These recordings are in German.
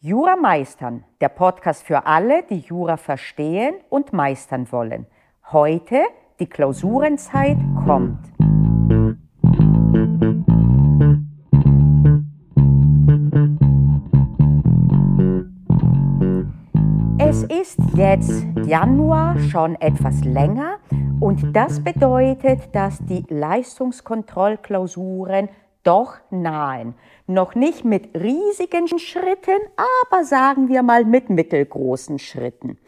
Jura meistern, der Podcast für alle, die Jura verstehen und meistern wollen. Heute die Klausurenzeit kommt. Es ist jetzt Januar schon etwas länger und das bedeutet, dass die Leistungskontrollklausuren doch nahen. Noch nicht mit riesigen Schritten, aber sagen wir mal mit mittelgroßen Schritten.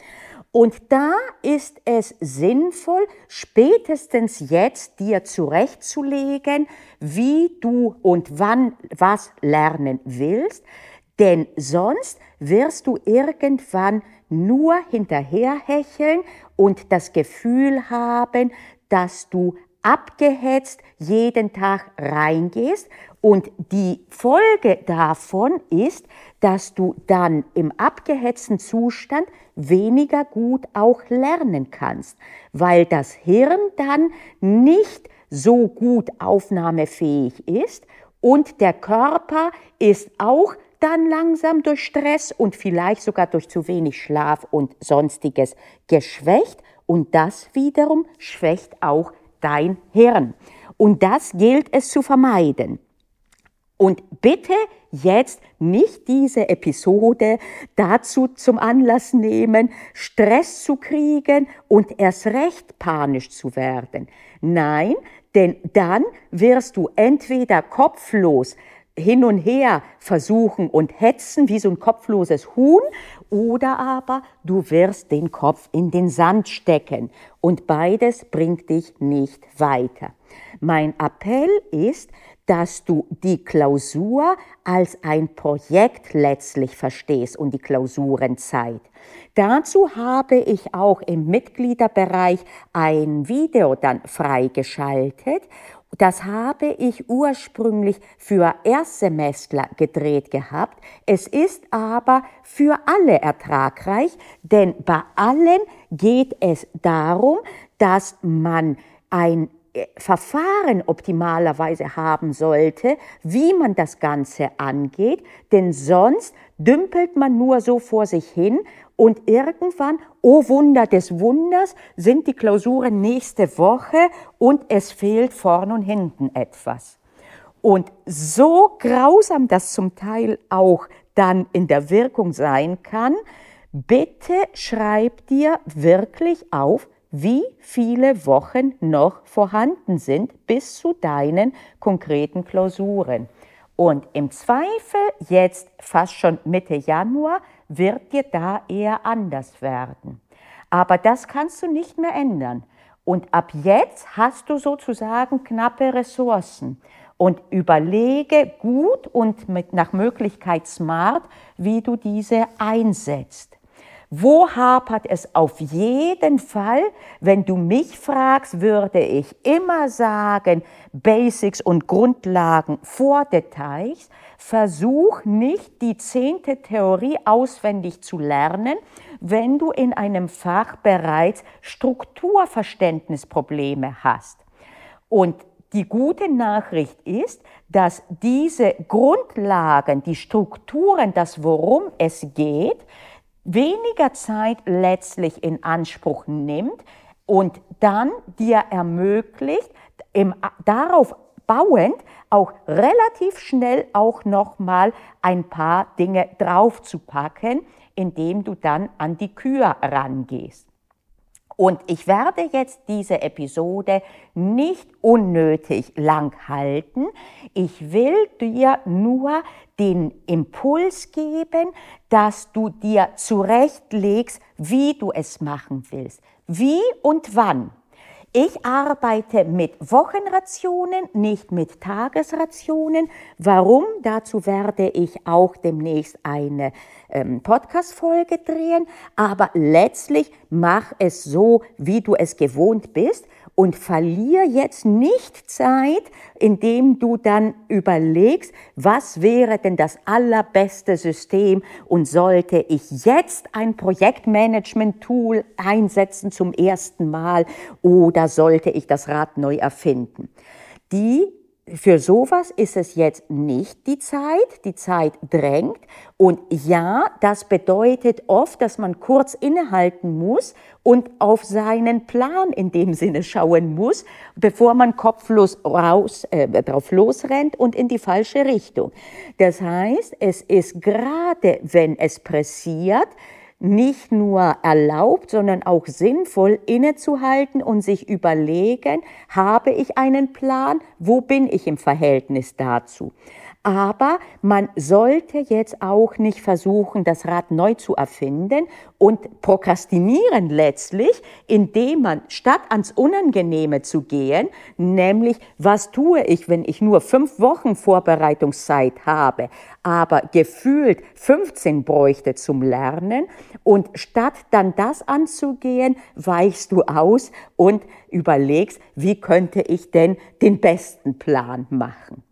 Und da ist es sinnvoll, spätestens jetzt dir zurechtzulegen, wie du und wann was lernen willst, denn sonst wirst du irgendwann nur hinterherhecheln und das Gefühl haben, dass du abgehetzt jeden Tag reingehst. Und die Folge davon ist, dass du dann im abgehetzten Zustand weniger gut auch lernen kannst, weil das Hirn dann nicht so gut aufnahmefähig ist und der Körper ist auch dann langsam durch Stress und vielleicht sogar durch zu wenig Schlaf und sonstiges geschwächt. Und das wiederum schwächt auch dein Hirn. Und das gilt es zu vermeiden. Und bitte jetzt nicht diese Episode dazu zum Anlass nehmen, Stress zu kriegen und erst recht panisch zu werden. Nein, denn dann wirst du entweder kopflos hin und her versuchen und hetzen wie so ein kopfloses Huhn oder aber du wirst den Kopf in den Sand stecken und beides bringt dich nicht weiter. Mein Appell ist, dass du die Klausur als ein Projekt letztlich verstehst und die Klausurenzeit. Dazu habe ich auch im Mitgliederbereich ein Video dann freigeschaltet das habe ich ursprünglich für Erstsemestler gedreht gehabt. Es ist aber für alle ertragreich, denn bei allen geht es darum, dass man ein Verfahren optimalerweise haben sollte, wie man das Ganze angeht, denn sonst dümpelt man nur so vor sich hin und irgendwann, oh Wunder des Wunders, sind die Klausuren nächste Woche und es fehlt vorn und hinten etwas. Und so grausam das zum Teil auch dann in der Wirkung sein kann, bitte schreib dir wirklich auf, wie viele Wochen noch vorhanden sind bis zu deinen konkreten Klausuren. Und im Zweifel jetzt fast schon Mitte Januar wird dir da eher anders werden. Aber das kannst du nicht mehr ändern. Und ab jetzt hast du sozusagen knappe Ressourcen. Und überlege gut und mit nach Möglichkeit smart, wie du diese einsetzt. Wo hapert es auf jeden Fall? Wenn du mich fragst, würde ich immer sagen, Basics und Grundlagen vor Details. Versuch nicht, die zehnte Theorie auswendig zu lernen, wenn du in einem Fach bereits Strukturverständnisprobleme hast. Und die gute Nachricht ist, dass diese Grundlagen, die Strukturen, das worum es geht, weniger Zeit letztlich in Anspruch nimmt und dann dir ermöglicht, im, darauf bauend auch relativ schnell auch nochmal ein paar Dinge draufzupacken, indem du dann an die Kür rangehst. Und ich werde jetzt diese Episode nicht unnötig lang halten. Ich will dir nur den Impuls geben, dass du dir zurechtlegst, wie du es machen willst. Wie und wann. Ich arbeite mit Wochenrationen, nicht mit Tagesrationen. Warum? Dazu werde ich auch demnächst eine ähm, Podcast-Folge drehen. Aber letztlich mach es so, wie du es gewohnt bist und verlier jetzt nicht Zeit, indem du dann überlegst, was wäre denn das allerbeste System und sollte ich jetzt ein Projektmanagement-Tool einsetzen zum ersten Mal oder sollte ich das Rad neu erfinden? Die für sowas ist es jetzt nicht die Zeit. Die Zeit drängt. Und ja, das bedeutet oft, dass man kurz innehalten muss und auf seinen Plan in dem Sinne schauen muss, bevor man kopflos raus, äh, drauf losrennt und in die falsche Richtung. Das heißt, es ist gerade, wenn es pressiert, nicht nur erlaubt, sondern auch sinnvoll innezuhalten und sich überlegen, habe ich einen Plan, wo bin ich im Verhältnis dazu. Aber man sollte jetzt auch nicht versuchen, das Rad neu zu erfinden und prokrastinieren letztlich, indem man statt ans Unangenehme zu gehen, nämlich was tue ich, wenn ich nur fünf Wochen Vorbereitungszeit habe, aber gefühlt 15 bräuchte zum Lernen und statt dann das anzugehen, weichst du aus und überlegst, wie könnte ich denn den besten Plan machen.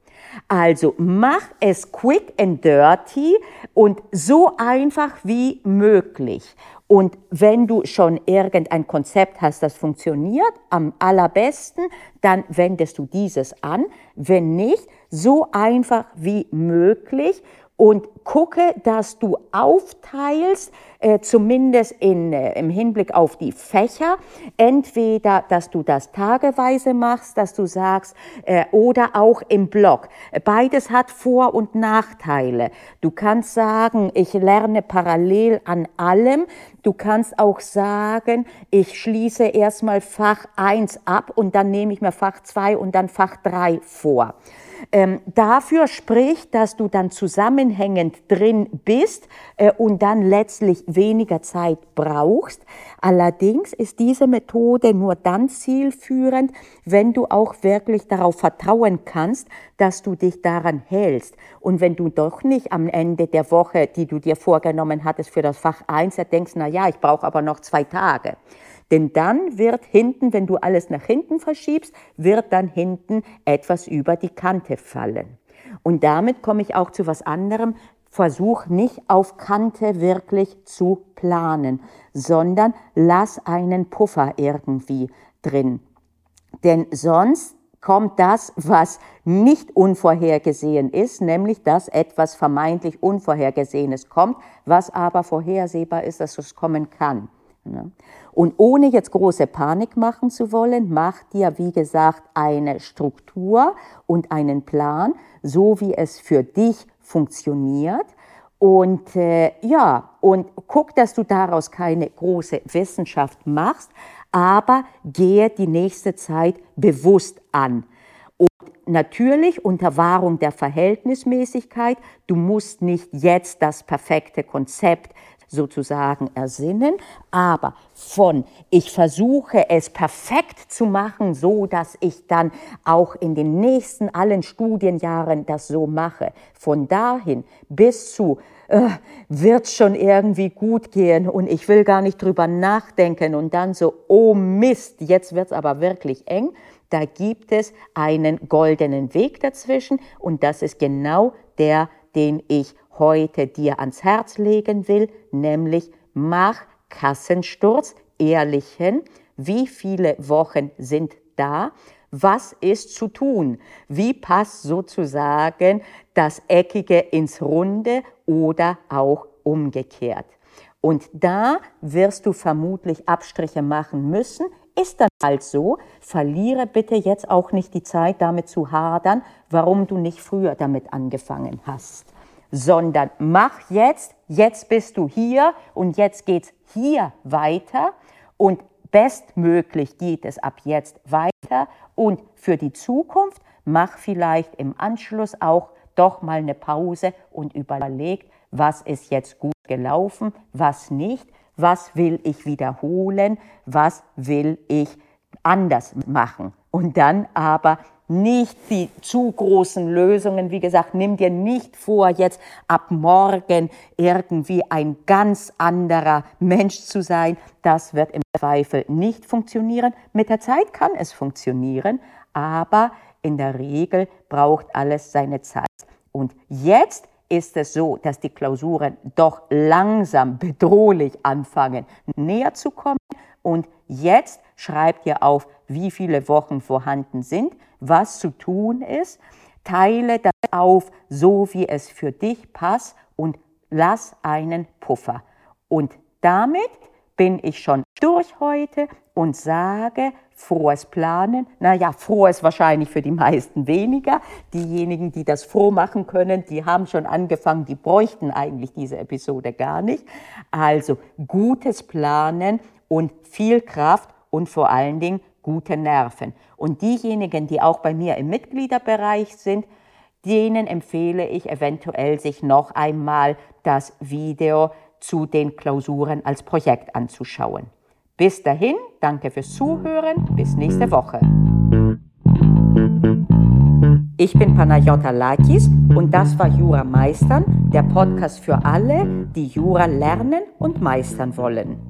Also mach es quick and dirty und so einfach wie möglich. Und wenn du schon irgendein Konzept hast, das funktioniert, am allerbesten, dann wendest du dieses an. Wenn nicht, so einfach wie möglich und gucke, dass du aufteilst, äh, zumindest in, äh, im Hinblick auf die Fächer, entweder, dass du das tageweise machst, dass du sagst, äh, oder auch im Blog. Beides hat Vor- und Nachteile. Du kannst sagen, ich lerne parallel an allem. Du kannst auch sagen, ich schließe erstmal Fach 1 ab und dann nehme ich mir Fach 2 und dann Fach 3 vor. Ähm, dafür spricht, dass du dann zusammenhängend drin bist äh, und dann letztlich weniger Zeit brauchst. Allerdings ist diese Methode nur dann zielführend, wenn du auch wirklich darauf vertrauen kannst, dass du dich daran hältst. Und wenn du doch nicht am Ende der Woche, die du dir vorgenommen hattest für das Fach 1, denkst, na ja, ich brauche aber noch zwei Tage denn dann wird hinten, wenn du alles nach hinten verschiebst, wird dann hinten etwas über die Kante fallen. Und damit komme ich auch zu was anderem. Versuch nicht auf Kante wirklich zu planen, sondern lass einen Puffer irgendwie drin. Denn sonst kommt das, was nicht unvorhergesehen ist, nämlich dass etwas vermeintlich Unvorhergesehenes kommt, was aber vorhersehbar ist, dass es kommen kann. Und ohne jetzt große Panik machen zu wollen, mach dir, wie gesagt, eine Struktur und einen Plan, so wie es für dich funktioniert. Und äh, ja, und guck, dass du daraus keine große Wissenschaft machst, aber gehe die nächste Zeit bewusst an. Und natürlich unter Wahrung der Verhältnismäßigkeit, du musst nicht jetzt das perfekte Konzept sozusagen ersinnen, aber von ich versuche es perfekt zu machen, so dass ich dann auch in den nächsten allen Studienjahren das so mache, von dahin bis zu äh, wird schon irgendwie gut gehen und ich will gar nicht drüber nachdenken und dann so, oh Mist, jetzt wird's aber wirklich eng. Da gibt es einen goldenen Weg dazwischen und das ist genau der, den ich heute dir ans Herz legen will, nämlich mach Kassensturz, ehrlichen, wie viele Wochen sind da, was ist zu tun, wie passt sozusagen das Eckige ins Runde oder auch umgekehrt. Und da wirst du vermutlich Abstriche machen müssen. Ist dann halt so, verliere bitte jetzt auch nicht die Zeit damit zu hadern, warum du nicht früher damit angefangen hast sondern mach jetzt, jetzt bist du hier und jetzt geht's hier weiter und bestmöglich geht es ab jetzt weiter und für die Zukunft mach vielleicht im Anschluss auch doch mal eine Pause und überleg, was ist jetzt gut gelaufen, was nicht, was will ich wiederholen, was will ich anders machen. Und dann aber nicht die zu großen Lösungen. Wie gesagt, nimm dir nicht vor, jetzt ab morgen irgendwie ein ganz anderer Mensch zu sein. Das wird im Zweifel nicht funktionieren. Mit der Zeit kann es funktionieren, aber in der Regel braucht alles seine Zeit. Und jetzt ist es so, dass die Klausuren doch langsam bedrohlich anfangen, näher zu kommen und jetzt schreib dir auf, wie viele Wochen vorhanden sind, was zu tun ist, teile das auf, so wie es für dich passt und lass einen Puffer. Und damit bin ich schon durch heute und sage, frohes Planen. Naja, froh ist wahrscheinlich für die meisten weniger. Diejenigen, die das froh machen können, die haben schon angefangen, die bräuchten eigentlich diese Episode gar nicht. Also gutes Planen und viel Kraft und vor allen Dingen gute Nerven. Und diejenigen, die auch bei mir im Mitgliederbereich sind, denen empfehle ich eventuell, sich noch einmal das Video zu den Klausuren als Projekt anzuschauen. Bis dahin, danke fürs Zuhören, bis nächste Woche. Ich bin Panayota Lakis und das war Jura Meistern, der Podcast für alle, die Jura lernen und meistern wollen.